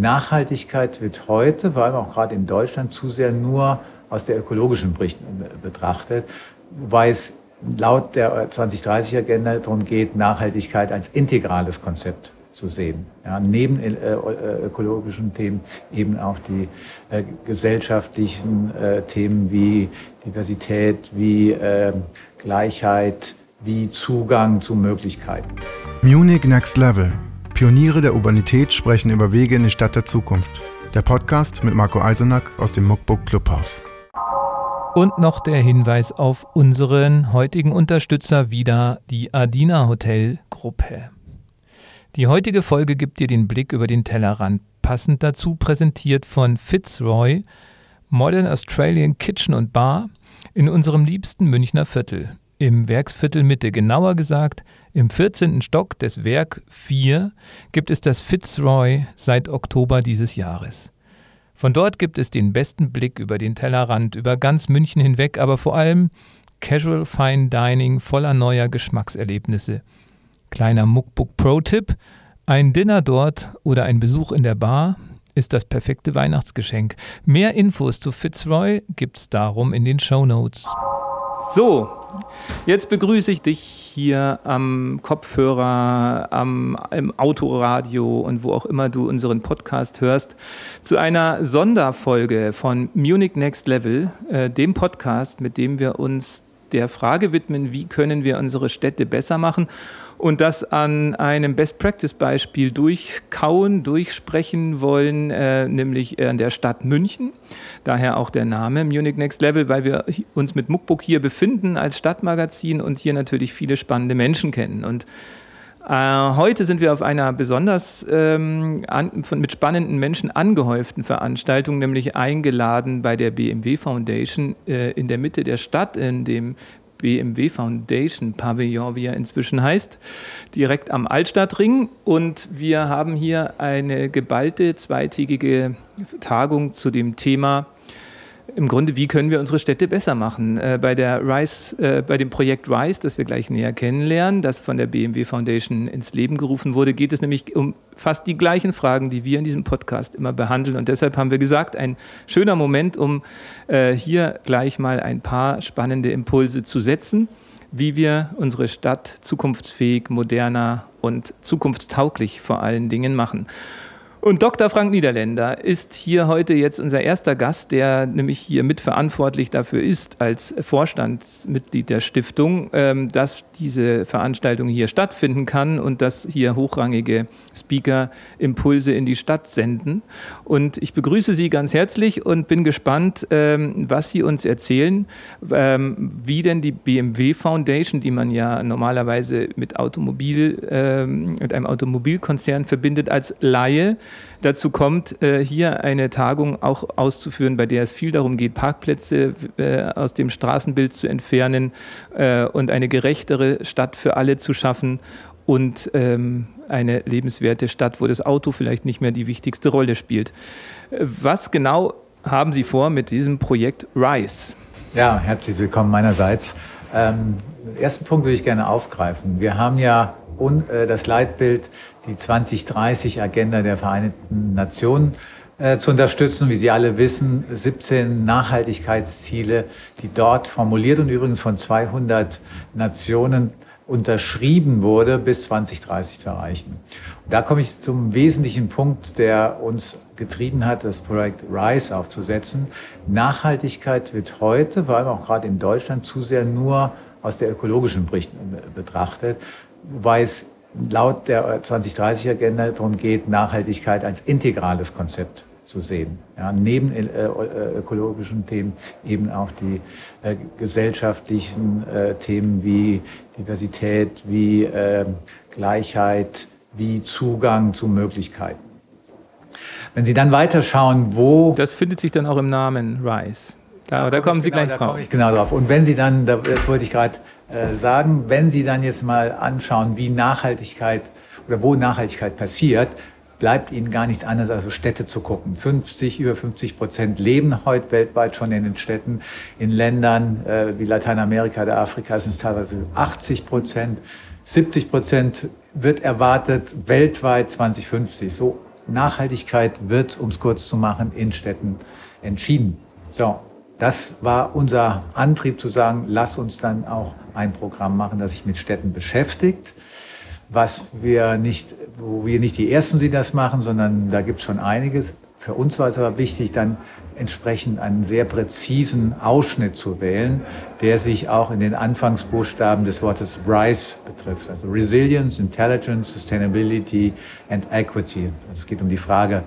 Nachhaltigkeit wird heute, vor allem auch gerade in Deutschland, zu sehr nur aus der ökologischen Sicht betrachtet, wobei es laut der 2030-Agenda darum geht, Nachhaltigkeit als integrales Konzept zu sehen. Ja, neben äh, äh, ökologischen Themen eben auch die äh, gesellschaftlichen äh, Themen wie Diversität, wie ähm, Gleichheit, wie Zugang zu Möglichkeiten. Munich Next Level. Pioniere der Urbanität sprechen über Wege in die Stadt der Zukunft. Der Podcast mit Marco Eisenack aus dem Muckbook Clubhaus. Und noch der Hinweis auf unseren heutigen Unterstützer wieder, die Adina Hotel Gruppe. Die heutige Folge gibt dir den Blick über den Tellerrand, passend dazu präsentiert von Fitzroy, Modern Australian Kitchen und Bar in unserem liebsten Münchner Viertel, im Werksviertel Mitte, genauer gesagt im 14. Stock des Werk 4 gibt es das Fitzroy seit Oktober dieses Jahres. Von dort gibt es den besten Blick über den Tellerrand, über ganz München hinweg, aber vor allem Casual Fine Dining voller neuer Geschmackserlebnisse. Kleiner Muckbook Pro-Tipp: Ein Dinner dort oder ein Besuch in der Bar ist das perfekte Weihnachtsgeschenk. Mehr Infos zu Fitzroy gibt's darum in den Show Notes. So, jetzt begrüße ich dich hier am Kopfhörer, am, im Autoradio und wo auch immer du unseren Podcast hörst, zu einer Sonderfolge von Munich Next Level, äh, dem Podcast, mit dem wir uns der Frage widmen, wie können wir unsere Städte besser machen und das an einem Best-Practice-Beispiel durchkauen, durchsprechen wollen, äh, nämlich an der Stadt München. Daher auch der Name Munich Next Level, weil wir uns mit Muckbook hier befinden als Stadtmagazin und hier natürlich viele spannende Menschen kennen. Und äh, heute sind wir auf einer besonders ähm, an, von, mit spannenden Menschen angehäuften Veranstaltung, nämlich eingeladen bei der BMW Foundation äh, in der Mitte der Stadt, in dem BMW Foundation Pavillon, wie er inzwischen heißt, direkt am Altstadtring. Und wir haben hier eine geballte zweitägige Tagung zu dem Thema im Grunde, wie können wir unsere Städte besser machen? Äh, bei, der RISE, äh, bei dem Projekt RISE, das wir gleich näher kennenlernen, das von der BMW Foundation ins Leben gerufen wurde, geht es nämlich um fast die gleichen Fragen, die wir in diesem Podcast immer behandeln. Und deshalb haben wir gesagt, ein schöner Moment, um äh, hier gleich mal ein paar spannende Impulse zu setzen, wie wir unsere Stadt zukunftsfähig, moderner und zukunftstauglich vor allen Dingen machen. Und Dr. Frank Niederländer ist hier heute jetzt unser erster Gast, der nämlich hier mitverantwortlich dafür ist, als Vorstandsmitglied der Stiftung, ähm, dass diese Veranstaltung hier stattfinden kann und dass hier hochrangige Speaker Impulse in die Stadt senden. Und ich begrüße Sie ganz herzlich und bin gespannt, ähm, was Sie uns erzählen, ähm, wie denn die BMW Foundation, die man ja normalerweise mit Automobil, mit einem Automobilkonzern verbindet, als Laie, dazu kommt, äh, hier eine Tagung auch auszuführen, bei der es viel darum geht, Parkplätze äh, aus dem Straßenbild zu entfernen äh, und eine gerechtere Stadt für alle zu schaffen und ähm, eine lebenswerte Stadt, wo das Auto vielleicht nicht mehr die wichtigste Rolle spielt. Was genau haben Sie vor mit diesem Projekt RISE? Ja, herzlich willkommen meinerseits. Ähm, ersten Punkt würde ich gerne aufgreifen. Wir haben ja un, äh, das Leitbild die 2030-Agenda der Vereinten Nationen äh, zu unterstützen. Wie Sie alle wissen, 17 Nachhaltigkeitsziele, die dort formuliert und übrigens von 200 Nationen unterschrieben wurde, bis 2030 zu erreichen. Und da komme ich zum wesentlichen Punkt, der uns getrieben hat, das Projekt RISE aufzusetzen. Nachhaltigkeit wird heute, vor allem auch gerade in Deutschland, zu sehr nur aus der ökologischen Sicht betrachtet, wobei es laut der 2030-Agenda darum geht, Nachhaltigkeit als integrales Konzept zu sehen. Ja, neben äh, äh, ökologischen Themen eben auch die äh, gesellschaftlichen äh, Themen wie Diversität, wie ähm, Gleichheit, wie Zugang zu Möglichkeiten. Wenn Sie dann weiterschauen, wo... Das findet sich dann auch im Namen RISE. Da, da, da kommen Sie genau, gleich drauf. Da komme ich genau drauf. Und wenn Sie dann, das wollte ich gerade äh, sagen, wenn Sie dann jetzt mal anschauen, wie Nachhaltigkeit oder wo Nachhaltigkeit passiert, bleibt Ihnen gar nichts anderes, als Städte zu gucken. 50, über 50 Prozent leben heute weltweit schon in den Städten. In Ländern äh, wie Lateinamerika oder Afrika sind es teilweise 80 Prozent. 70 Prozent wird erwartet weltweit 2050. So Nachhaltigkeit wird, um es kurz zu machen, in Städten entschieden. So, das war unser Antrieb zu sagen, lass uns dann auch ein Programm machen, das sich mit Städten beschäftigt. Was wir nicht, wo wir nicht die Ersten die das machen, sondern da gibt es schon einiges. Für uns war es aber wichtig, dann entsprechend einen sehr präzisen Ausschnitt zu wählen, der sich auch in den Anfangsbuchstaben des Wortes RISE betrifft. Also Resilience, Intelligence, Sustainability and Equity. Also es geht um die Frage,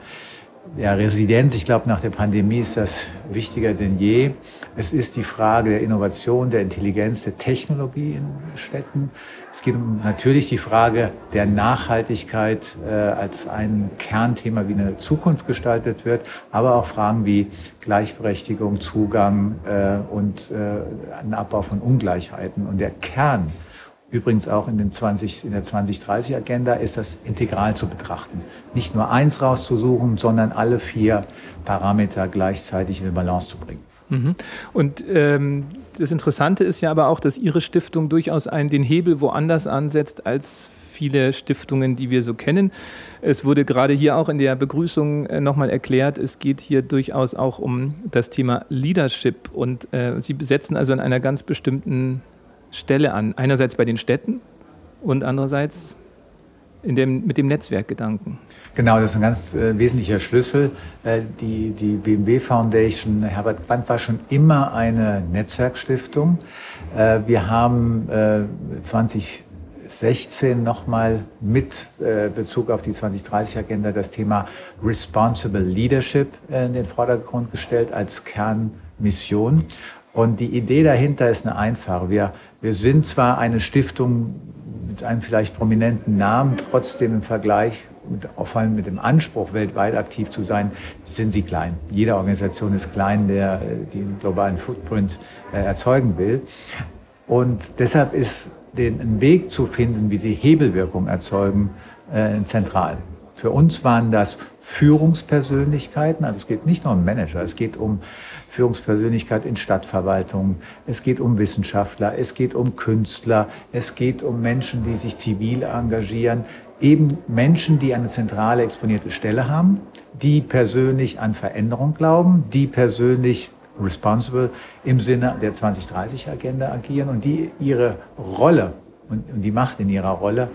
ja, Residenz, ich glaube, nach der Pandemie ist das wichtiger denn je. Es ist die Frage der Innovation, der Intelligenz, der Technologie in Städten. Es geht um natürlich die Frage der Nachhaltigkeit äh, als ein Kernthema, wie eine Zukunft gestaltet wird, aber auch Fragen wie Gleichberechtigung, Zugang äh, und äh, ein Abbau von Ungleichheiten. Und der Kern übrigens auch in, den 20, in der 2030-Agenda, ist das integral zu betrachten. Nicht nur eins rauszusuchen, sondern alle vier Parameter gleichzeitig in Balance zu bringen. Mhm. Und ähm, das Interessante ist ja aber auch, dass Ihre Stiftung durchaus einen, den Hebel woanders ansetzt als viele Stiftungen, die wir so kennen. Es wurde gerade hier auch in der Begrüßung äh, nochmal erklärt, es geht hier durchaus auch um das Thema Leadership und äh, Sie besetzen also an einer ganz bestimmten Stelle an. Einerseits bei den Städten und andererseits dem, mit dem Netzwerkgedanken. Genau, das ist ein ganz äh, wesentlicher Schlüssel. Äh, die, die BMW Foundation, Herbert Band war schon immer eine Netzwerkstiftung. Äh, wir haben 2016 nochmal mit äh, Bezug auf die 2030-Agenda das Thema Responsible Leadership in den Vordergrund gestellt als Kernmission. Und die Idee dahinter ist eine einfache. Wir, wir sind zwar eine Stiftung mit einem vielleicht prominenten Namen, trotzdem im Vergleich, mit, vor allem mit dem Anspruch, weltweit aktiv zu sein, sind sie klein. Jede Organisation ist klein, der den globalen Footprint äh, erzeugen will. Und deshalb ist den, ein Weg zu finden, wie sie Hebelwirkung erzeugen, äh, zentral. Für uns waren das Führungspersönlichkeiten, also es geht nicht nur um Manager, es geht um Führungspersönlichkeit in Stadtverwaltung, es geht um Wissenschaftler, es geht um Künstler, es geht um Menschen, die sich zivil engagieren, eben Menschen, die eine zentrale exponierte Stelle haben, die persönlich an Veränderung glauben, die persönlich responsible im Sinne der 2030-Agenda agieren und die ihre Rolle und die Macht in ihrer Rolle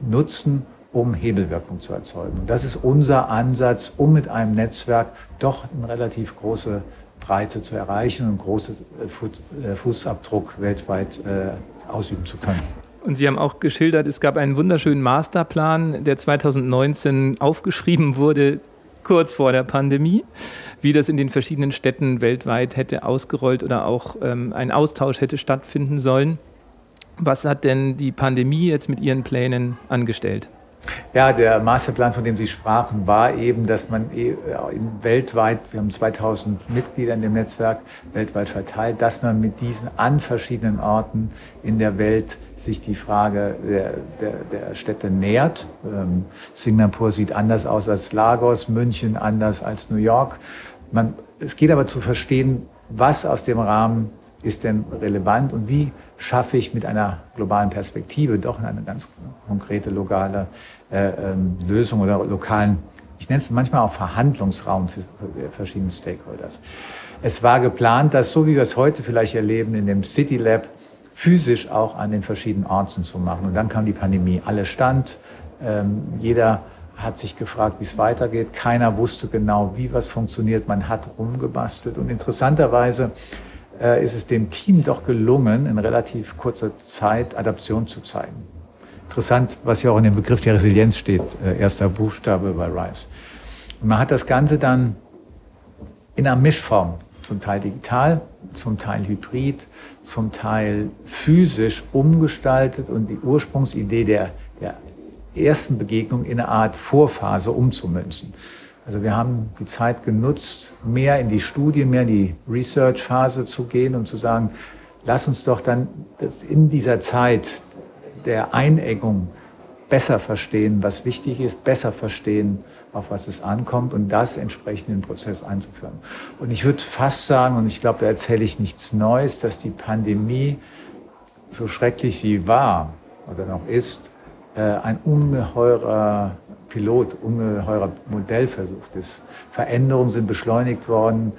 nutzen, um Hebelwirkung zu erzeugen. Das ist unser Ansatz, um mit einem Netzwerk doch eine relativ große Breite zu erreichen und großen äh, äh, Fußabdruck weltweit äh, ausüben zu können. Und Sie haben auch geschildert, es gab einen wunderschönen Masterplan, der 2019 aufgeschrieben wurde, kurz vor der Pandemie, wie das in den verschiedenen Städten weltweit hätte ausgerollt oder auch ähm, ein Austausch hätte stattfinden sollen. Was hat denn die Pandemie jetzt mit Ihren Plänen angestellt? Ja, der Masterplan, von dem Sie sprachen, war eben, dass man äh, weltweit, wir haben 2000 Mitglieder in dem Netzwerk weltweit verteilt, dass man mit diesen an verschiedenen Orten in der Welt sich die Frage der, der, der Städte nähert. Ähm, Singapur sieht anders aus als Lagos, München anders als New York. Man, es geht aber zu verstehen, was aus dem Rahmen ist denn relevant und wie schaffe ich mit einer globalen Perspektive doch eine ganz konkrete lokale äh, ähm, Lösung oder lokalen, ich nenne es manchmal auch Verhandlungsraum für, für verschiedene Stakeholders. Es war geplant, das so wie wir es heute vielleicht erleben in dem City Lab physisch auch an den verschiedenen Orten zu machen. Und dann kam die Pandemie. Alle stand, ähm, jeder hat sich gefragt, wie es weitergeht. Keiner wusste genau, wie was funktioniert. Man hat rumgebastelt. Und interessanterweise äh, ist es dem Team doch gelungen, in relativ kurzer Zeit Adaption zu zeigen. Interessant, was ja auch in dem Begriff der Resilienz steht, äh, erster Buchstabe bei Rice. Und man hat das Ganze dann in einer Mischform, zum Teil digital, zum Teil hybrid, zum Teil physisch umgestaltet und die Ursprungsidee der, der ersten Begegnung in eine Art Vorphase umzumünzen. Also wir haben die Zeit genutzt, mehr in die Studien, mehr in die Research-Phase zu gehen und zu sagen, lass uns doch dann in dieser Zeit der Einengung besser verstehen, was wichtig ist, besser verstehen, auf was es ankommt und das entsprechend in den Prozess einzuführen. Und ich würde fast sagen, und ich glaube, da erzähle ich nichts Neues, dass die Pandemie, so schrecklich sie war oder noch ist, äh, ein ungeheurer Pilot, ungeheurer Modellversuch ist. Veränderungen sind beschleunigt worden,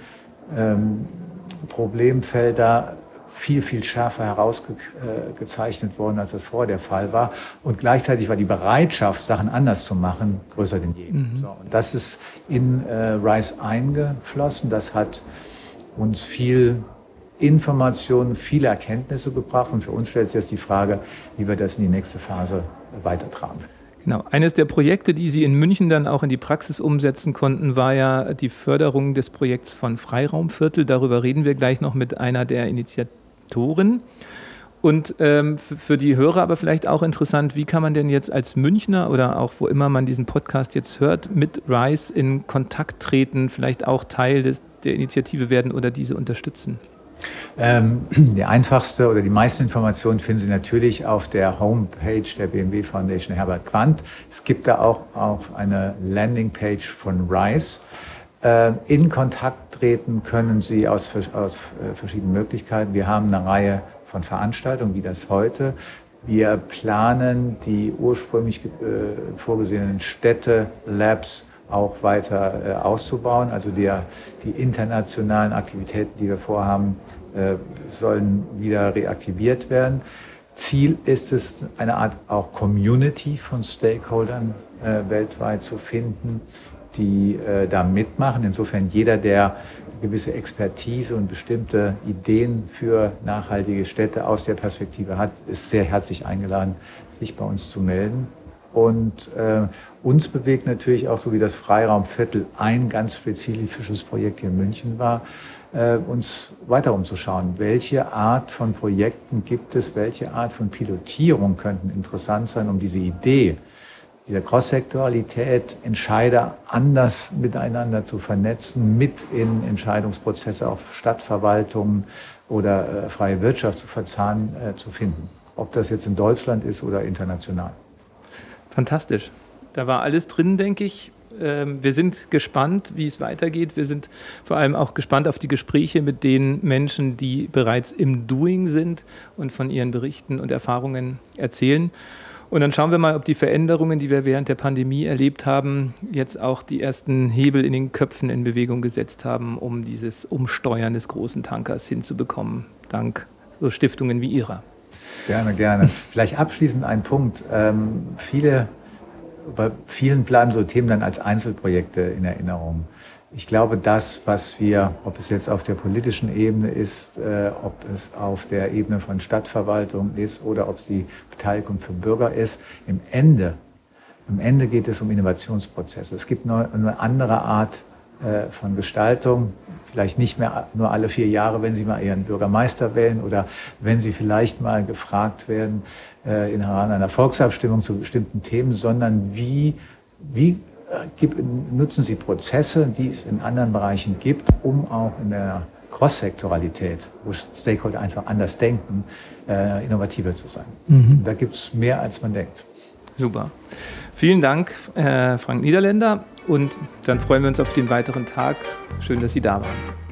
ähm, Problemfelder viel, viel schärfer herausgezeichnet worden, als das vorher der Fall war. Und gleichzeitig war die Bereitschaft, Sachen anders zu machen, größer denn je. Mhm. So, und das ist in äh, RISE eingeflossen. Das hat uns viel Informationen, viele Erkenntnisse gebracht. Und für uns stellt sich jetzt die Frage, wie wir das in die nächste Phase weitertragen. Genau. Eines der Projekte, die Sie in München dann auch in die Praxis umsetzen konnten, war ja die Förderung des Projekts von Freiraumviertel. Darüber reden wir gleich noch mit einer der Initiatoren. Und ähm, für die Hörer aber vielleicht auch interessant, wie kann man denn jetzt als Münchner oder auch wo immer man diesen Podcast jetzt hört, mit RISE in Kontakt treten, vielleicht auch Teil des, der Initiative werden oder diese unterstützen? Ähm, die einfachste oder die meisten Informationen finden Sie natürlich auf der Homepage der BMW Foundation Herbert Quandt. Es gibt da auch, auch eine Landingpage von RISE. Äh, in Kontakt treten können Sie aus, aus äh, verschiedenen Möglichkeiten. Wir haben eine Reihe von Veranstaltungen, wie das heute. Wir planen die ursprünglich äh, vorgesehenen Städte, Labs, auch weiter äh, auszubauen. Also der, die internationalen Aktivitäten, die wir vorhaben, äh, sollen wieder reaktiviert werden. Ziel ist es, eine Art auch Community von Stakeholdern äh, weltweit zu finden, die äh, da mitmachen. Insofern jeder, der gewisse Expertise und bestimmte Ideen für nachhaltige Städte aus der Perspektive hat, ist sehr herzlich eingeladen, sich bei uns zu melden. Und äh, uns bewegt natürlich auch, so wie das Freiraumviertel ein ganz spezifisches Projekt hier in München war, äh, uns weiter umzuschauen. Welche Art von Projekten gibt es, welche Art von Pilotierung könnten interessant sein, um diese Idee dieser Cross-Sektoralität, Entscheider anders miteinander zu vernetzen, mit in Entscheidungsprozesse auf Stadtverwaltungen oder äh, freie Wirtschaft zu verzahnen, äh, zu finden. Ob das jetzt in Deutschland ist oder international. Fantastisch. Da war alles drin, denke ich. Ähm, wir sind gespannt, wie es weitergeht. Wir sind vor allem auch gespannt auf die Gespräche mit den Menschen, die bereits im Doing sind und von ihren Berichten und Erfahrungen erzählen. Und dann schauen wir mal, ob die Veränderungen, die wir während der Pandemie erlebt haben, jetzt auch die ersten Hebel in den Köpfen in Bewegung gesetzt haben, um dieses Umsteuern des großen Tankers hinzubekommen, dank so Stiftungen wie Ihrer. Gerne, gerne. Vielleicht abschließend ein Punkt. Ähm, viele, bei vielen bleiben so Themen dann als Einzelprojekte in Erinnerung. Ich glaube, das, was wir, ob es jetzt auf der politischen Ebene ist, äh, ob es auf der Ebene von Stadtverwaltung ist oder ob es die Beteiligung für Bürger ist, im Ende, im Ende geht es um Innovationsprozesse. Es gibt eine, andere Art äh, von Gestaltung, vielleicht nicht mehr nur alle vier Jahre, wenn Sie mal Ihren Bürgermeister wählen oder wenn Sie vielleicht mal gefragt werden äh, in einer Volksabstimmung zu bestimmten Themen, sondern wie, wie äh, nutzen Sie Prozesse, die es in anderen Bereichen gibt, um auch in der Cross-Sektoralität, wo Stakeholder einfach anders denken, äh, innovativer zu sein. Mhm. Da gibt es mehr, als man denkt. Super. Vielen Dank, äh, Frank Niederländer. Und dann freuen wir uns auf den weiteren Tag. Schön, dass Sie da waren.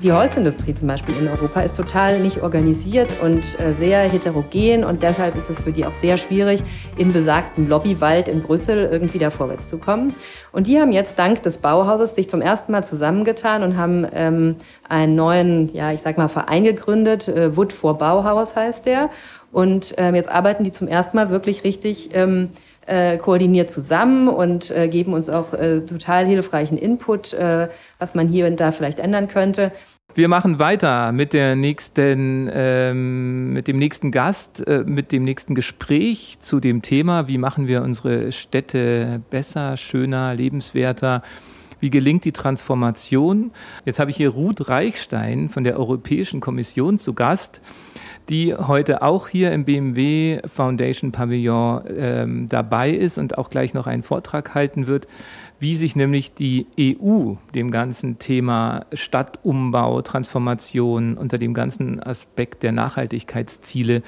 Die Holzindustrie zum Beispiel in Europa ist total nicht organisiert und äh, sehr heterogen und deshalb ist es für die auch sehr schwierig, im besagten Lobbywald in Brüssel irgendwie da vorwärts zu kommen. Und die haben jetzt dank des Bauhauses sich zum ersten Mal zusammengetan und haben ähm, einen neuen, ja, ich sag mal, Verein gegründet. Äh, Wood for Bauhaus heißt der. Und ähm, jetzt arbeiten die zum ersten Mal wirklich richtig ähm, äh, koordiniert zusammen und äh, geben uns auch äh, total hilfreichen Input, äh, was man hier und da vielleicht ändern könnte. Wir machen weiter mit der nächsten, ähm, mit dem nächsten Gast, äh, mit dem nächsten Gespräch zu dem Thema, wie machen wir unsere Städte besser, schöner, lebenswerter. Wie gelingt die Transformation? Jetzt habe ich hier Ruth Reichstein von der Europäischen Kommission zu Gast die heute auch hier im BMW Foundation Pavillon ähm, dabei ist und auch gleich noch einen Vortrag halten wird, wie sich nämlich die EU dem ganzen Thema Stadtumbau, Transformation unter dem ganzen Aspekt der Nachhaltigkeitsziele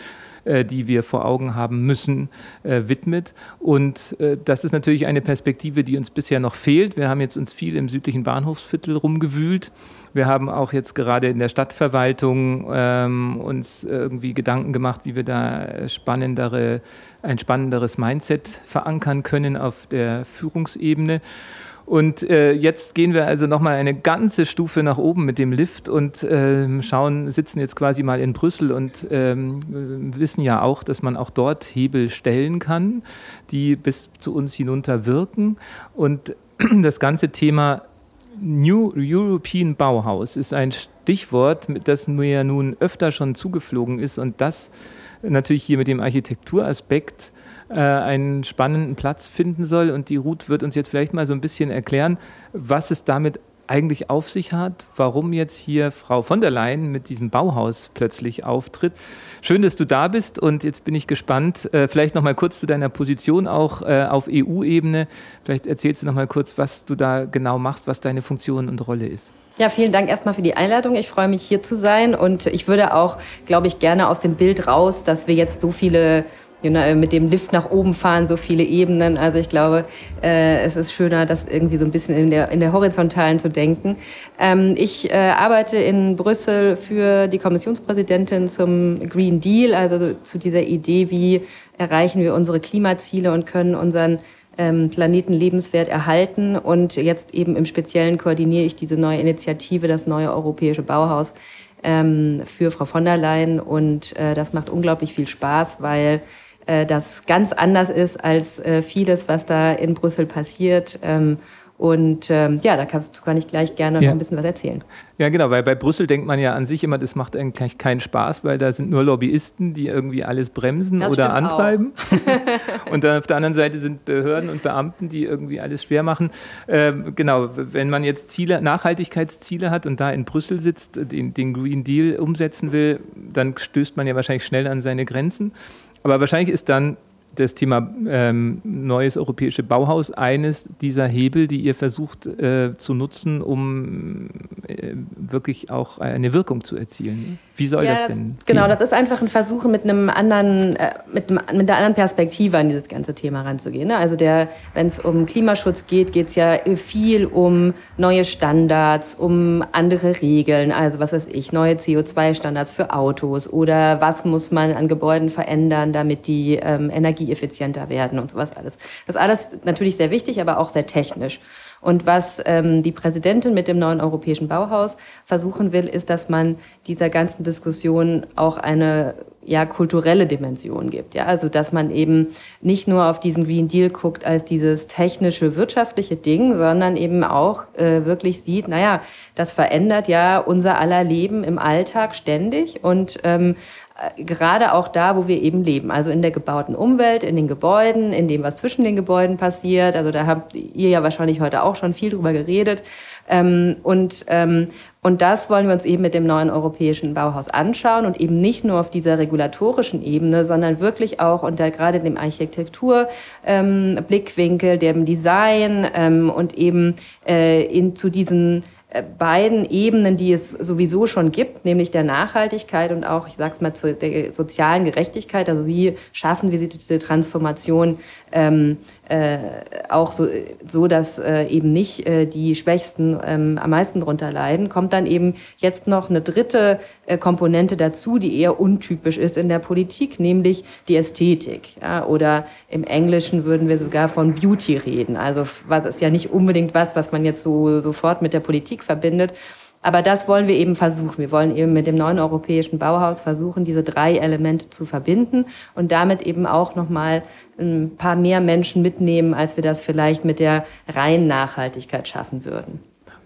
die wir vor Augen haben müssen, äh, widmet. Und äh, das ist natürlich eine Perspektive, die uns bisher noch fehlt. Wir haben jetzt uns viel im südlichen Bahnhofsviertel rumgewühlt. Wir haben auch jetzt gerade in der Stadtverwaltung ähm, uns irgendwie Gedanken gemacht, wie wir da spannendere, ein spannenderes Mindset verankern können auf der Führungsebene. Und äh, jetzt gehen wir also nochmal eine ganze Stufe nach oben mit dem Lift und äh, schauen, sitzen jetzt quasi mal in Brüssel und ähm, wissen ja auch, dass man auch dort Hebel stellen kann, die bis zu uns hinunter wirken. Und das ganze Thema New European Bauhaus ist ein Stichwort, das mir nun öfter schon zugeflogen ist und das natürlich hier mit dem Architekturaspekt einen spannenden Platz finden soll. Und die Ruth wird uns jetzt vielleicht mal so ein bisschen erklären, was es damit eigentlich auf sich hat, warum jetzt hier Frau von der Leyen mit diesem Bauhaus plötzlich auftritt. Schön, dass du da bist und jetzt bin ich gespannt, äh, vielleicht noch mal kurz zu deiner Position auch äh, auf EU-Ebene. Vielleicht erzählst du noch mal kurz, was du da genau machst, was deine Funktion und Rolle ist. Ja, vielen Dank erstmal für die Einladung. Ich freue mich hier zu sein und ich würde auch, glaube ich, gerne aus dem Bild raus, dass wir jetzt so viele mit dem Lift nach oben fahren, so viele Ebenen. Also ich glaube, äh, es ist schöner, das irgendwie so ein bisschen in der, in der Horizontalen zu denken. Ähm, ich äh, arbeite in Brüssel für die Kommissionspräsidentin zum Green Deal, also zu dieser Idee, wie erreichen wir unsere Klimaziele und können unseren ähm, Planeten lebenswert erhalten. Und jetzt eben im Speziellen koordiniere ich diese neue Initiative, das neue europäische Bauhaus ähm, für Frau von der Leyen. Und äh, das macht unglaublich viel Spaß, weil das ganz anders ist als äh, vieles, was da in Brüssel passiert. Ähm, und ähm, ja, da kann, kann, ich gleich gerne ja. noch ein bisschen was erzählen. Ja, genau, weil bei Brüssel denkt man ja an sich immer, das macht eigentlich keinen Spaß, weil da sind nur Lobbyisten, die irgendwie alles bremsen das oder antreiben. und dann auf der anderen Seite sind Behörden und Beamten, die irgendwie alles schwer machen. Ähm, genau, wenn man jetzt Ziele, Nachhaltigkeitsziele hat und da in Brüssel sitzt, den, den Green Deal umsetzen will, dann stößt man ja wahrscheinlich schnell an seine Grenzen. Aber wahrscheinlich ist dann das Thema ähm, neues europäische Bauhaus eines dieser Hebel, die ihr versucht äh, zu nutzen, um wirklich auch eine Wirkung zu erzielen. Wie soll ja, das denn? Das, genau, das ist einfach ein Versuch, mit einem anderen, äh, mit, mit einer anderen Perspektive an dieses ganze Thema ranzugehen. Ne? Also wenn es um Klimaschutz geht, geht es ja viel um neue Standards, um andere Regeln, also was weiß ich, neue CO2-Standards für Autos oder was muss man an Gebäuden verändern, damit die ähm, Energie energieeffizienter werden und sowas alles. Das ist alles natürlich sehr wichtig, aber auch sehr technisch. Und was ähm, die Präsidentin mit dem neuen europäischen Bauhaus versuchen will, ist, dass man dieser ganzen Diskussion auch eine ja, kulturelle Dimension gibt. Ja? Also dass man eben nicht nur auf diesen Green Deal guckt als dieses technische, wirtschaftliche Ding, sondern eben auch äh, wirklich sieht, naja, das verändert ja unser aller Leben im Alltag ständig und ähm, äh, gerade auch da, wo wir eben leben, also in der gebauten Umwelt, in den Gebäuden, in dem, was zwischen den Gebäuden passiert. Also da habt ihr ja wahrscheinlich heute auch schon viel drüber geredet. Ähm, und, ähm, und das wollen wir uns eben mit dem neuen europäischen Bauhaus anschauen und eben nicht nur auf dieser regulatorischen Ebene, sondern wirklich auch unter gerade dem Architekturblickwinkel, ähm, dem Design ähm, und eben äh, in, zu diesen äh, beiden Ebenen, die es sowieso schon gibt, nämlich der Nachhaltigkeit und auch, ich sage es mal, zur der sozialen Gerechtigkeit. Also wie schaffen wir diese Transformation ähm, äh, auch so, so dass äh, eben nicht äh, die Schwächsten ähm, am meisten darunter leiden, kommt dann eben jetzt noch eine dritte äh, Komponente dazu, die eher untypisch ist in der Politik, nämlich die Ästhetik. Ja? Oder im Englischen würden wir sogar von Beauty reden. Also was ist ja nicht unbedingt was, was man jetzt so sofort mit der Politik verbindet. Aber das wollen wir eben versuchen. Wir wollen eben mit dem neuen europäischen Bauhaus versuchen, diese drei Elemente zu verbinden und damit eben auch nochmal ein paar mehr Menschen mitnehmen, als wir das vielleicht mit der reinen Nachhaltigkeit schaffen würden.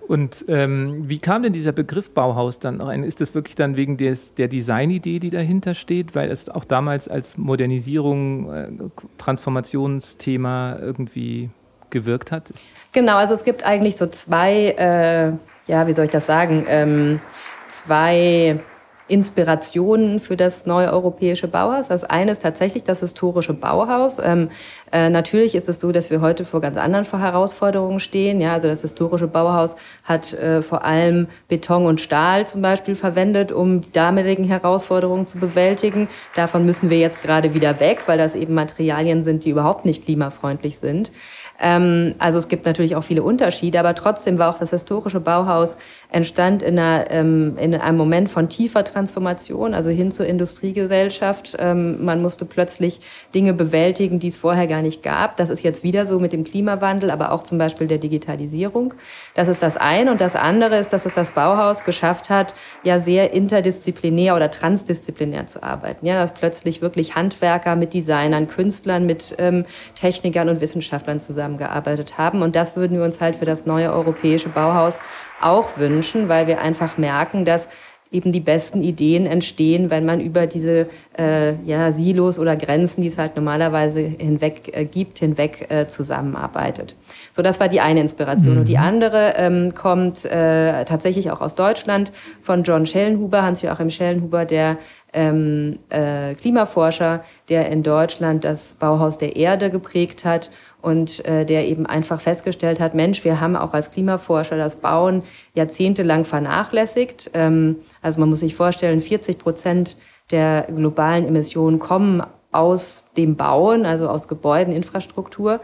Und ähm, wie kam denn dieser Begriff Bauhaus dann rein? Ist das wirklich dann wegen des, der Designidee, die dahinter steht, weil es auch damals als Modernisierung, äh, Transformationsthema irgendwie gewirkt hat? Genau, also es gibt eigentlich so zwei, äh, ja, wie soll ich das sagen, ähm, zwei Inspirationen für das neue europäische Bauhaus. Das eine ist tatsächlich das historische Bauhaus. Ähm, äh, natürlich ist es so, dass wir heute vor ganz anderen Herausforderungen stehen. Ja, also das historische Bauhaus hat äh, vor allem Beton und Stahl zum Beispiel verwendet, um die damaligen Herausforderungen zu bewältigen. Davon müssen wir jetzt gerade wieder weg, weil das eben Materialien sind, die überhaupt nicht klimafreundlich sind. Ähm, also es gibt natürlich auch viele Unterschiede, aber trotzdem war auch das historische Bauhaus entstand in, einer, ähm, in einem Moment von tiefer Transformation, also hin zur Industriegesellschaft. Ähm, man musste plötzlich Dinge bewältigen, die es vorher gar nicht gab. Das ist jetzt wieder so mit dem Klimawandel, aber auch zum Beispiel der Digitalisierung. Das ist das eine. Und das andere ist, dass es das Bauhaus geschafft hat, ja sehr interdisziplinär oder transdisziplinär zu arbeiten. Ja, dass plötzlich wirklich Handwerker mit Designern, Künstlern, mit ähm, Technikern und Wissenschaftlern zusammengearbeitet haben. Und das würden wir uns halt für das neue europäische Bauhaus auch wünschen, weil wir einfach merken, dass eben die besten Ideen entstehen, wenn man über diese äh, ja, Silos oder Grenzen, die es halt normalerweise hinweg äh, gibt, hinweg äh, zusammenarbeitet. So, das war die eine Inspiration. Mhm. Und die mhm. andere ähm, kommt äh, tatsächlich auch aus Deutschland von John Schellenhuber, Hans-Joachim Schellenhuber, der ähm, äh, Klimaforscher, der in Deutschland das Bauhaus der Erde geprägt hat und äh, der eben einfach festgestellt hat, Mensch, wir haben auch als Klimaforscher das Bauen jahrzehntelang vernachlässigt. Ähm, also man muss sich vorstellen, 40 Prozent der globalen Emissionen kommen aus dem Bauen, also aus Gebäuden, Infrastruktur.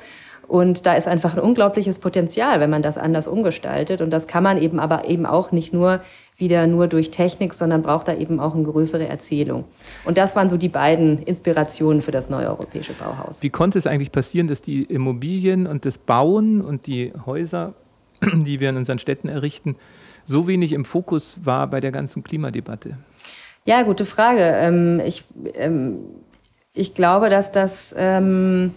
Und da ist einfach ein unglaubliches Potenzial, wenn man das anders umgestaltet. Und das kann man eben aber eben auch nicht nur wieder nur durch Technik, sondern braucht da eben auch eine größere Erzählung. Und das waren so die beiden Inspirationen für das neue europäische Bauhaus. Wie konnte es eigentlich passieren, dass die Immobilien und das Bauen und die Häuser, die wir in unseren Städten errichten, so wenig im Fokus war bei der ganzen Klimadebatte? Ja, gute Frage. Ähm, ich, ähm, ich glaube, dass das ähm,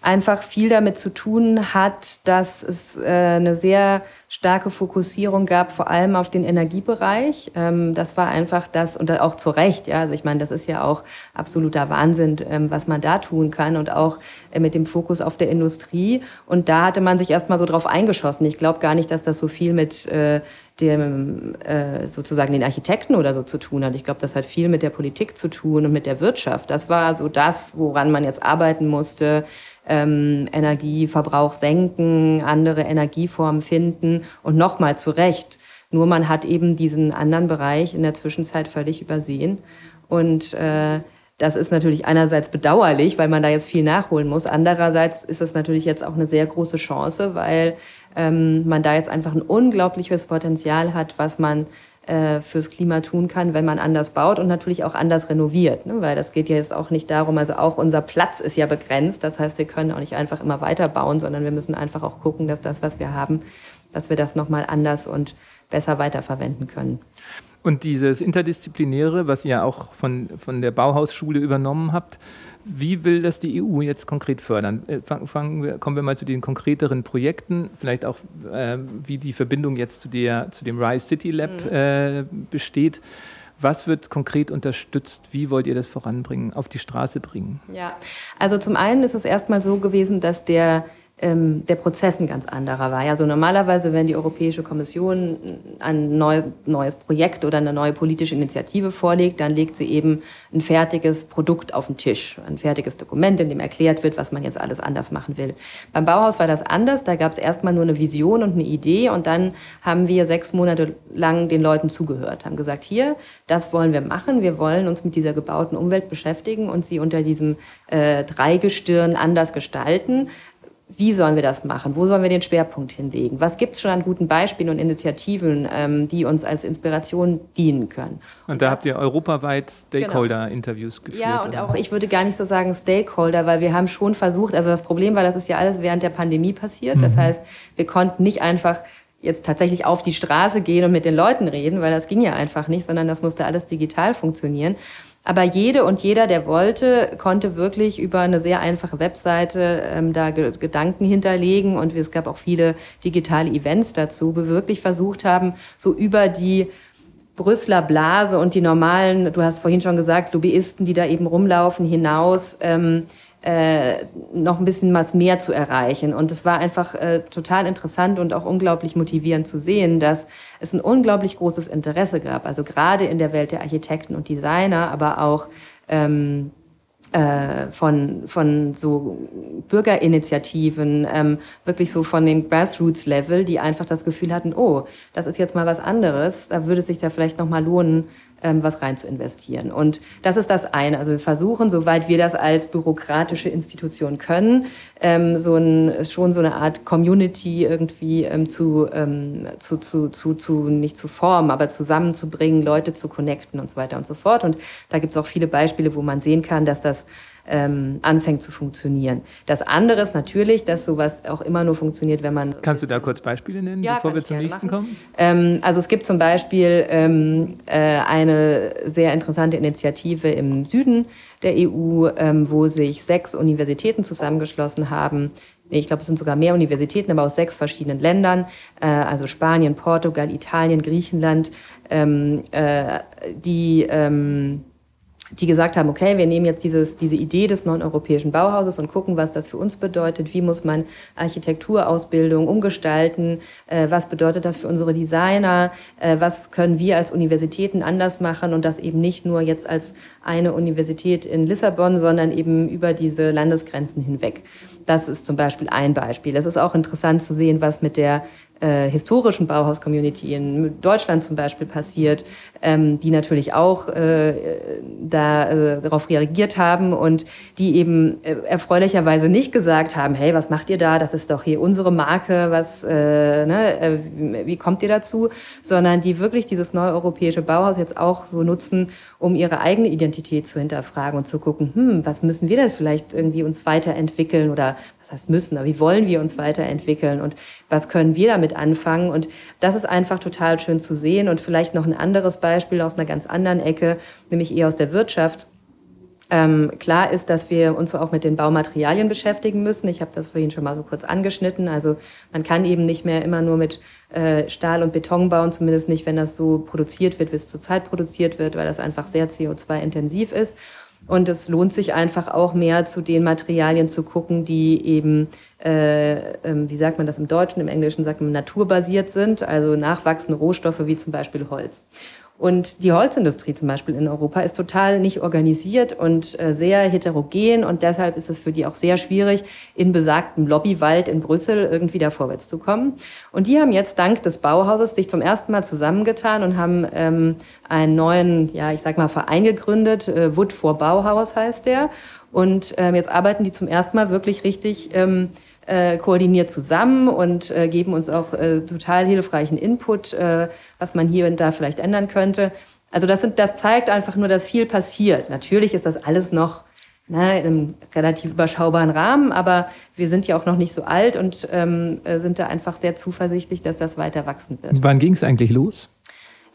einfach viel damit zu tun hat, dass es äh, eine sehr starke Fokussierung gab, vor allem auf den Energiebereich. Ähm, das war einfach das, und auch zu Recht, ja. Also ich meine, das ist ja auch absoluter Wahnsinn, ähm, was man da tun kann und auch äh, mit dem Fokus auf der Industrie. Und da hatte man sich erstmal so drauf eingeschossen. Ich glaube gar nicht, dass das so viel mit äh, dem äh, sozusagen den Architekten oder so zu tun hat. Ich glaube, das hat viel mit der Politik zu tun und mit der Wirtschaft. Das war so das, woran man jetzt arbeiten musste ähm, Energieverbrauch senken, andere Energieformen finden und nochmal zu Recht. Nur man hat eben diesen anderen Bereich in der Zwischenzeit völlig übersehen. Und äh, das ist natürlich einerseits bedauerlich, weil man da jetzt viel nachholen muss. Andererseits ist es natürlich jetzt auch eine sehr große Chance, weil ähm, man da jetzt einfach ein unglaubliches Potenzial hat, was man äh, fürs Klima tun kann, wenn man anders baut und natürlich auch anders renoviert. Ne? Weil das geht ja jetzt auch nicht darum, also auch unser Platz ist ja begrenzt. Das heißt, wir können auch nicht einfach immer weiter bauen, sondern wir müssen einfach auch gucken, dass das, was wir haben, dass wir das nochmal anders und besser weiterverwenden können. Und dieses Interdisziplinäre, was ihr auch von, von der Bauhausschule übernommen habt, wie will das die EU jetzt konkret fördern? Äh, fangen wir, kommen wir mal zu den konkreteren Projekten, vielleicht auch, äh, wie die Verbindung jetzt zu, der, zu dem Rise City Lab mhm. äh, besteht. Was wird konkret unterstützt? Wie wollt ihr das voranbringen, auf die Straße bringen? Ja, also zum einen ist es erstmal so gewesen, dass der ähm, der Prozess ein ganz anderer war. Also normalerweise, wenn die Europäische Kommission ein neu, neues Projekt oder eine neue politische Initiative vorlegt, dann legt sie eben ein fertiges Produkt auf den Tisch, ein fertiges Dokument, in dem erklärt wird, was man jetzt alles anders machen will. Beim Bauhaus war das anders. Da gab es erstmal nur eine Vision und eine Idee und dann haben wir sechs Monate lang den Leuten zugehört, haben gesagt, hier, das wollen wir machen. Wir wollen uns mit dieser gebauten Umwelt beschäftigen und sie unter diesem äh, Dreigestirn anders gestalten wie sollen wir das machen? Wo sollen wir den Schwerpunkt hinlegen? Was gibt es schon an guten Beispielen und Initiativen, ähm, die uns als Inspiration dienen können? Und da das, habt ihr europaweit genau. Stakeholder-Interviews geführt? Ja, und auch, ich würde gar nicht so sagen Stakeholder, weil wir haben schon versucht, also das Problem war, das ist ja alles während der Pandemie passiert. Mhm. Das heißt, wir konnten nicht einfach jetzt tatsächlich auf die Straße gehen und mit den Leuten reden, weil das ging ja einfach nicht, sondern das musste alles digital funktionieren. Aber jede und jeder, der wollte, konnte wirklich über eine sehr einfache Webseite ähm, da Ge Gedanken hinterlegen. Und es gab auch viele digitale Events dazu, wo wir wirklich versucht haben, so über die Brüsseler Blase und die normalen, du hast vorhin schon gesagt, Lobbyisten, die da eben rumlaufen, hinaus, ähm, äh, noch ein bisschen was mehr zu erreichen. Und es war einfach äh, total interessant und auch unglaublich motivierend zu sehen, dass es ein unglaublich großes Interesse gab. Also gerade in der Welt der Architekten und Designer, aber auch ähm, äh, von, von so Bürgerinitiativen, ähm, wirklich so von den Grassroots-Level, die einfach das Gefühl hatten, oh, das ist jetzt mal was anderes, da würde es sich ja vielleicht noch mal lohnen, was rein zu investieren. Und das ist das eine. Also wir versuchen, soweit wir das als bürokratische Institution können, ähm, so ein, schon so eine Art Community irgendwie ähm, zu, ähm, zu, zu, zu, zu, nicht zu formen, aber zusammenzubringen, Leute zu connecten und so weiter und so fort. Und da gibt es auch viele Beispiele, wo man sehen kann, dass das ähm, anfängt zu funktionieren. Das andere ist natürlich, dass sowas auch immer nur funktioniert, wenn man. Kannst du da kurz Beispiele nennen, ja, bevor wir zum nächsten machen. kommen? Ähm, also es gibt zum Beispiel ähm, äh, eine sehr interessante Initiative im Süden der EU, ähm, wo sich sechs Universitäten zusammengeschlossen haben, ich glaube, es sind sogar mehr Universitäten, aber aus sechs verschiedenen Ländern, äh, also Spanien, Portugal, Italien, Griechenland, ähm, äh, die ähm, die gesagt haben, okay, wir nehmen jetzt dieses, diese Idee des neuen europäischen Bauhauses und gucken, was das für uns bedeutet, wie muss man Architekturausbildung umgestalten, äh, was bedeutet das für unsere Designer, äh, was können wir als Universitäten anders machen und das eben nicht nur jetzt als eine Universität in Lissabon, sondern eben über diese Landesgrenzen hinweg. Das ist zum Beispiel ein Beispiel. Es ist auch interessant zu sehen, was mit der äh, historischen Bauhaus-Community in Deutschland zum Beispiel passiert, ähm, die natürlich auch äh, da, äh, darauf reagiert haben und die eben äh, erfreulicherweise nicht gesagt haben, hey, was macht ihr da? Das ist doch hier unsere Marke, was, äh, ne, äh, wie kommt ihr dazu? Sondern die wirklich dieses neue europäische Bauhaus jetzt auch so nutzen, um ihre eigene Identität zu hinterfragen und zu gucken, hm, was müssen wir denn vielleicht irgendwie uns weiterentwickeln oder was heißt müssen, aber wie wollen wir uns weiterentwickeln und was können wir damit anfangen? Und das ist einfach total schön zu sehen und vielleicht noch ein anderes Beispiel aus einer ganz anderen Ecke, nämlich eher aus der Wirtschaft. Ähm, klar ist, dass wir uns auch mit den Baumaterialien beschäftigen müssen. Ich habe das vorhin schon mal so kurz angeschnitten. Also man kann eben nicht mehr immer nur mit äh, Stahl und Beton bauen, zumindest nicht, wenn das so produziert wird, wie es zurzeit produziert wird, weil das einfach sehr CO2-intensiv ist. Und es lohnt sich einfach auch mehr zu den Materialien zu gucken, die eben, äh, äh, wie sagt man das im Deutschen, im Englischen sagt man naturbasiert sind, also nachwachsende Rohstoffe wie zum Beispiel Holz. Und die Holzindustrie zum Beispiel in Europa ist total nicht organisiert und äh, sehr heterogen und deshalb ist es für die auch sehr schwierig, in besagtem Lobbywald in Brüssel irgendwie da vorwärts zu kommen. Und die haben jetzt dank des Bauhauses sich zum ersten Mal zusammengetan und haben ähm, einen neuen, ja, ich sag mal, Verein gegründet. Äh, Wood for Bauhaus heißt der. Und ähm, jetzt arbeiten die zum ersten Mal wirklich richtig ähm, äh, koordiniert zusammen und äh, geben uns auch äh, total hilfreichen Input, äh, was man hier und da vielleicht ändern könnte. Also das, sind, das zeigt einfach nur, dass viel passiert. Natürlich ist das alles noch ne, im relativ überschaubaren Rahmen, aber wir sind ja auch noch nicht so alt und ähm, äh, sind da einfach sehr zuversichtlich, dass das weiter wachsen wird. Wann ging es eigentlich los?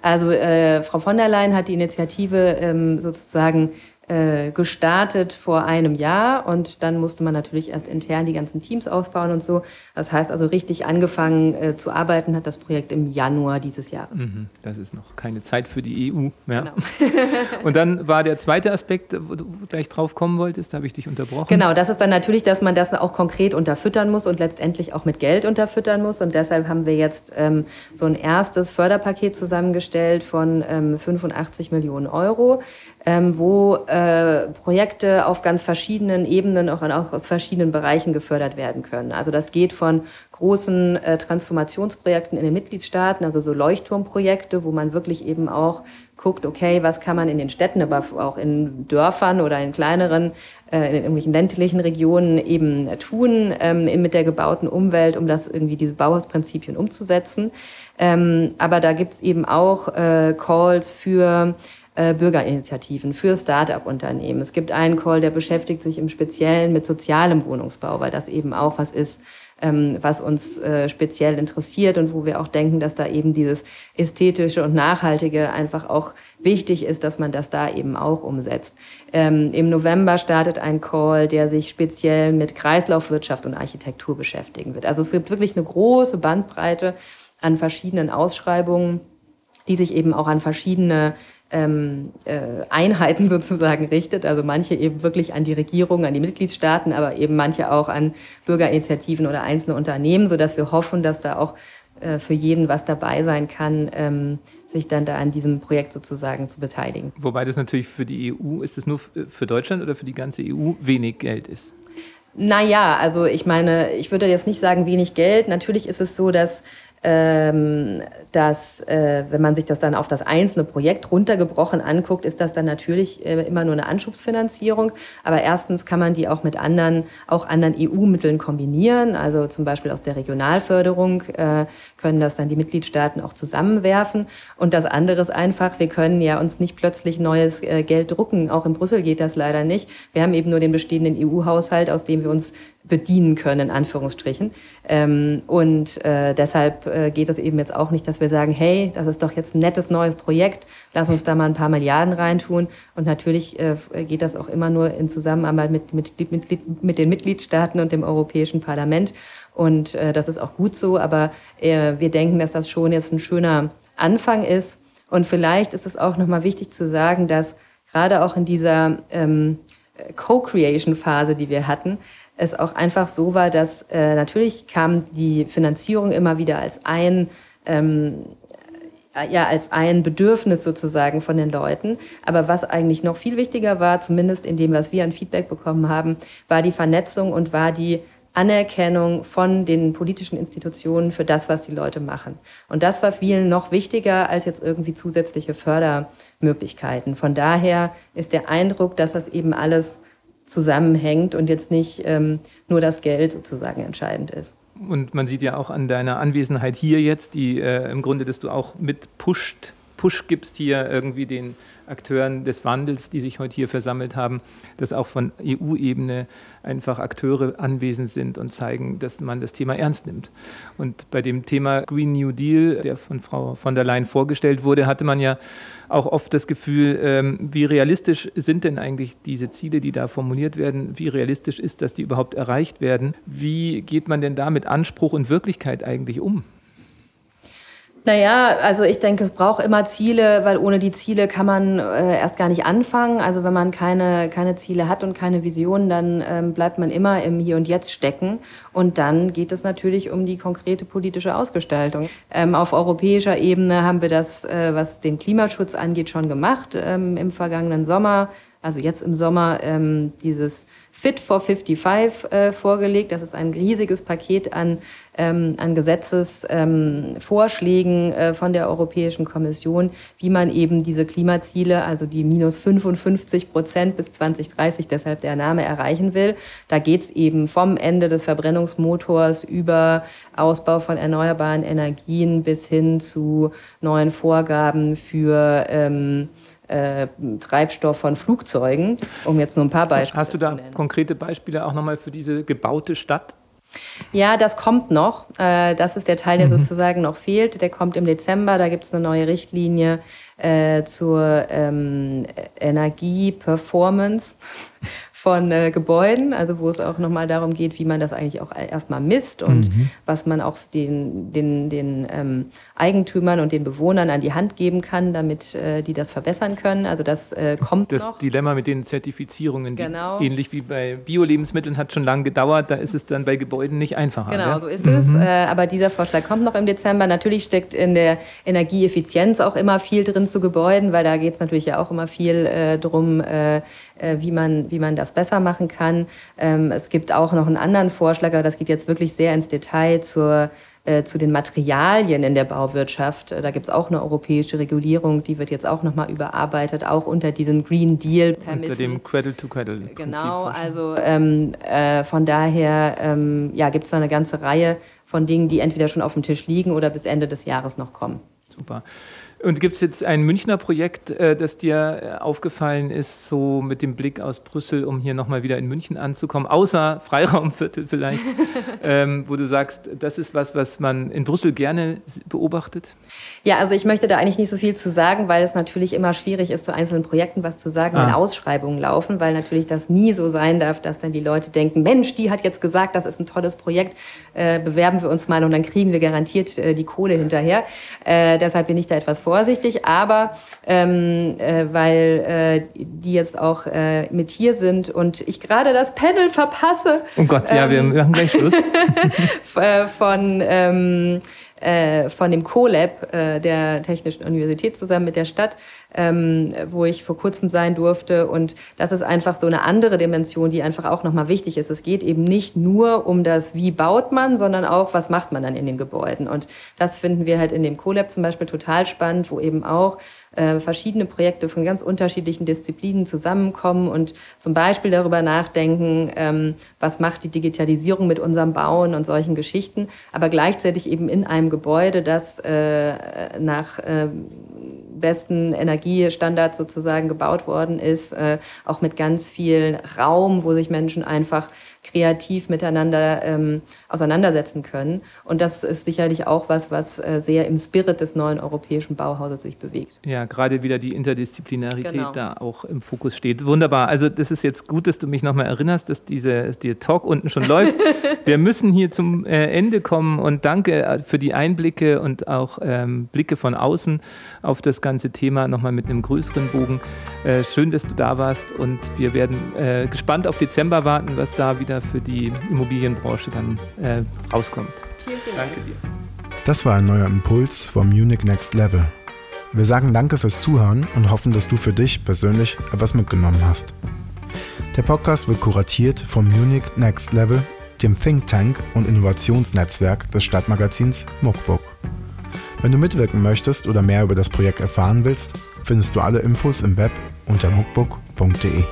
Also äh, Frau von der Leyen hat die Initiative ähm, sozusagen äh, gestartet vor einem Jahr und dann musste man natürlich erst intern die ganzen Teams aufbauen und so. Das heißt also richtig angefangen äh, zu arbeiten hat das Projekt im Januar dieses Jahres. Mhm, das ist noch keine Zeit für die EU. Ja. Genau. und dann war der zweite Aspekt, wo du gleich drauf kommen wolltest, da habe ich dich unterbrochen. Genau, das ist dann natürlich, dass man das auch konkret unterfüttern muss und letztendlich auch mit Geld unterfüttern muss und deshalb haben wir jetzt ähm, so ein erstes Förderpaket zusammengestellt von ähm, 85 Millionen Euro ähm, wo äh, Projekte auf ganz verschiedenen Ebenen, auch, auch aus verschiedenen Bereichen gefördert werden können. Also das geht von großen äh, Transformationsprojekten in den Mitgliedstaaten, also so Leuchtturmprojekte, wo man wirklich eben auch guckt, okay, was kann man in den Städten, aber auch in Dörfern oder in kleineren, äh, in irgendwelchen ländlichen Regionen eben tun ähm, mit der gebauten Umwelt, um das irgendwie diese Bauhausprinzipien umzusetzen. Ähm, aber da gibt's eben auch äh, Calls für Bürgerinitiativen, für Start-up-Unternehmen. Es gibt einen Call, der beschäftigt sich im Speziellen mit sozialem Wohnungsbau, weil das eben auch was ist, ähm, was uns äh, speziell interessiert und wo wir auch denken, dass da eben dieses ästhetische und nachhaltige einfach auch wichtig ist, dass man das da eben auch umsetzt. Ähm, Im November startet ein Call, der sich speziell mit Kreislaufwirtschaft und Architektur beschäftigen wird. Also es wird wirklich eine große Bandbreite an verschiedenen Ausschreibungen, die sich eben auch an verschiedene ähm, äh, Einheiten sozusagen richtet. Also manche eben wirklich an die Regierung, an die Mitgliedstaaten, aber eben manche auch an Bürgerinitiativen oder einzelne Unternehmen, sodass wir hoffen, dass da auch äh, für jeden was dabei sein kann, ähm, sich dann da an diesem Projekt sozusagen zu beteiligen. Wobei das natürlich für die EU, ist es nur für Deutschland oder für die ganze EU wenig Geld ist? Naja, also ich meine, ich würde jetzt nicht sagen wenig Geld. Natürlich ist es so, dass dass, äh, wenn man sich das dann auf das einzelne Projekt runtergebrochen anguckt, ist das dann natürlich äh, immer nur eine Anschubsfinanzierung. Aber erstens kann man die auch mit anderen, auch anderen EU-Mitteln kombinieren. Also zum Beispiel aus der Regionalförderung äh, können das dann die Mitgliedstaaten auch zusammenwerfen. Und das andere ist einfach, wir können ja uns nicht plötzlich neues Geld drucken. Auch in Brüssel geht das leider nicht. Wir haben eben nur den bestehenden EU-Haushalt, aus dem wir uns bedienen können, in Anführungsstrichen. Ähm, und äh, deshalb äh, geht es eben jetzt auch nicht, dass wir sagen, hey, das ist doch jetzt ein nettes neues Projekt, lass uns da mal ein paar Milliarden reintun. Und natürlich äh, geht das auch immer nur in Zusammenarbeit mit, mit, mit, mit den Mitgliedstaaten und dem Europäischen Parlament. Und das ist auch gut so, aber wir denken, dass das schon jetzt ein schöner Anfang ist. Und vielleicht ist es auch nochmal wichtig zu sagen, dass gerade auch in dieser ähm, Co-Creation-Phase, die wir hatten, es auch einfach so war, dass äh, natürlich kam die Finanzierung immer wieder als ein ähm, ja, als ein Bedürfnis sozusagen von den Leuten. Aber was eigentlich noch viel wichtiger war, zumindest in dem, was wir an Feedback bekommen haben, war die Vernetzung und war die Anerkennung von den politischen Institutionen für das, was die Leute machen. Und das war vielen noch wichtiger als jetzt irgendwie zusätzliche Fördermöglichkeiten. Von daher ist der Eindruck, dass das eben alles zusammenhängt und jetzt nicht ähm, nur das Geld sozusagen entscheidend ist. Und man sieht ja auch an deiner Anwesenheit hier jetzt, die äh, im Grunde, dass du auch mit pusht, Push gibst hier irgendwie den Akteuren des Wandels, die sich heute hier versammelt haben, dass auch von EU-Ebene einfach Akteure anwesend sind und zeigen, dass man das Thema ernst nimmt. Und bei dem Thema Green New Deal, der von Frau von der Leyen vorgestellt wurde, hatte man ja auch oft das Gefühl, ähm, wie realistisch sind denn eigentlich diese Ziele, die da formuliert werden? Wie realistisch ist, dass die überhaupt erreicht werden? Wie geht man denn da mit Anspruch und Wirklichkeit eigentlich um? Naja, also ich denke, es braucht immer Ziele, weil ohne die Ziele kann man äh, erst gar nicht anfangen. Also wenn man keine, keine Ziele hat und keine Vision, dann ähm, bleibt man immer im Hier und Jetzt stecken. Und dann geht es natürlich um die konkrete politische Ausgestaltung. Ähm, auf europäischer Ebene haben wir das, äh, was den Klimaschutz angeht, schon gemacht ähm, im vergangenen Sommer. Also jetzt im Sommer ähm, dieses Fit for 55 äh, vorgelegt. Das ist ein riesiges Paket an ähm, an Gesetzesvorschlägen ähm, äh, von der Europäischen Kommission, wie man eben diese Klimaziele, also die minus 55 Prozent bis 2030, deshalb der Name, erreichen will. Da geht es eben vom Ende des Verbrennungsmotors über Ausbau von erneuerbaren Energien bis hin zu neuen Vorgaben für ähm, äh, Treibstoff von Flugzeugen, um jetzt nur ein paar Beispiele zu nennen. Hast du da konkrete Beispiele auch nochmal für diese gebaute Stadt? Ja, das kommt noch. Äh, das ist der Teil, der mhm. sozusagen noch fehlt. Der kommt im Dezember. Da gibt es eine neue Richtlinie äh, zur ähm, Energieperformance von äh, Gebäuden, also wo es auch nochmal darum geht, wie man das eigentlich auch erstmal misst und mhm. was man auch den, den, den ähm, Eigentümern und den Bewohnern an die Hand geben kann, damit äh, die das verbessern können. Also das äh, kommt das noch. Das Dilemma mit den Zertifizierungen, genau. ähnlich wie bei Bio-Lebensmitteln, hat schon lange gedauert. Da ist es dann bei Gebäuden nicht einfacher. Genau, ja? so ist mhm. es. Äh, aber dieser Vorschlag kommt noch im Dezember. Natürlich steckt in der Energieeffizienz auch immer viel drin zu Gebäuden, weil da geht es natürlich ja auch immer viel äh, drum, äh, äh, wie, man, wie man das besser machen kann. Ähm, es gibt auch noch einen anderen Vorschlag, aber das geht jetzt wirklich sehr ins Detail zur äh, zu den Materialien in der Bauwirtschaft. Äh, da gibt es auch eine europäische Regulierung, die wird jetzt auch nochmal überarbeitet, auch unter diesen Green Deal Permissen. Unter dem Cradle-to-Cradle. -Cradle genau, also ähm, äh, von daher ähm, ja, gibt es da eine ganze Reihe von Dingen, die entweder schon auf dem Tisch liegen oder bis Ende des Jahres noch kommen. Super. Und gibt es jetzt ein Münchner Projekt, äh, das dir äh, aufgefallen ist, so mit dem Blick aus Brüssel, um hier nochmal wieder in München anzukommen, außer Freiraumviertel vielleicht, ähm, wo du sagst, das ist was, was man in Brüssel gerne beobachtet? Ja, also ich möchte da eigentlich nicht so viel zu sagen, weil es natürlich immer schwierig ist, zu einzelnen Projekten was zu sagen, ah. wenn Ausschreibungen laufen, weil natürlich das nie so sein darf, dass dann die Leute denken, Mensch, die hat jetzt gesagt, das ist ein tolles Projekt, äh, bewerben wir uns mal und dann kriegen wir garantiert äh, die Kohle hinterher. Äh, deshalb bin ich da etwas vor vorsichtig, aber ähm, äh, weil äh, die jetzt auch äh, mit hier sind und ich gerade das Panel verpasse. Oh Gott, ja, wir ähm, machen gleich Schluss. Äh, von ähm, äh, von dem CoLab äh, der Technischen Universität zusammen mit der Stadt, ähm, wo ich vor kurzem sein durfte. Und das ist einfach so eine andere Dimension, die einfach auch nochmal wichtig ist. Es geht eben nicht nur um das, wie baut man, sondern auch, was macht man dann in den Gebäuden. Und das finden wir halt in dem CoLab zum Beispiel total spannend, wo eben auch äh, verschiedene Projekte von ganz unterschiedlichen Disziplinen zusammenkommen und zum Beispiel darüber nachdenken, ähm, was macht die Digitalisierung mit unserem Bauen und solchen Geschichten, aber gleichzeitig eben in einem Gebäude, das äh, nach äh, besten Energiestandards sozusagen gebaut worden ist, äh, auch mit ganz viel Raum, wo sich Menschen einfach kreativ miteinander ähm, auseinandersetzen können. Und das ist sicherlich auch was, was äh, sehr im Spirit des neuen europäischen Bauhauses sich bewegt. Ja, gerade wieder die Interdisziplinarität genau. da auch im Fokus steht. Wunderbar. Also das ist jetzt gut, dass du mich nochmal erinnerst, dass diese, der Talk unten schon läuft. Wir müssen hier zum äh, Ende kommen und danke äh, für die Einblicke und auch ähm, Blicke von außen auf das ganze Thema nochmal mit einem größeren Bogen. Äh, schön, dass du da warst und wir werden äh, gespannt auf Dezember warten, was da wieder für die Immobilienbranche dann äh, rauskommt. Vielen, vielen Danke dir. Das war ein neuer Impuls vom Munich Next Level. Wir sagen Danke fürs Zuhören und hoffen, dass du für dich persönlich etwas mitgenommen hast. Der Podcast wird kuratiert vom Munich Next Level, dem Think Tank und Innovationsnetzwerk des Stadtmagazins Muckbook. Wenn du mitwirken möchtest oder mehr über das Projekt erfahren willst, findest du alle Infos im Web unter muckbook.de.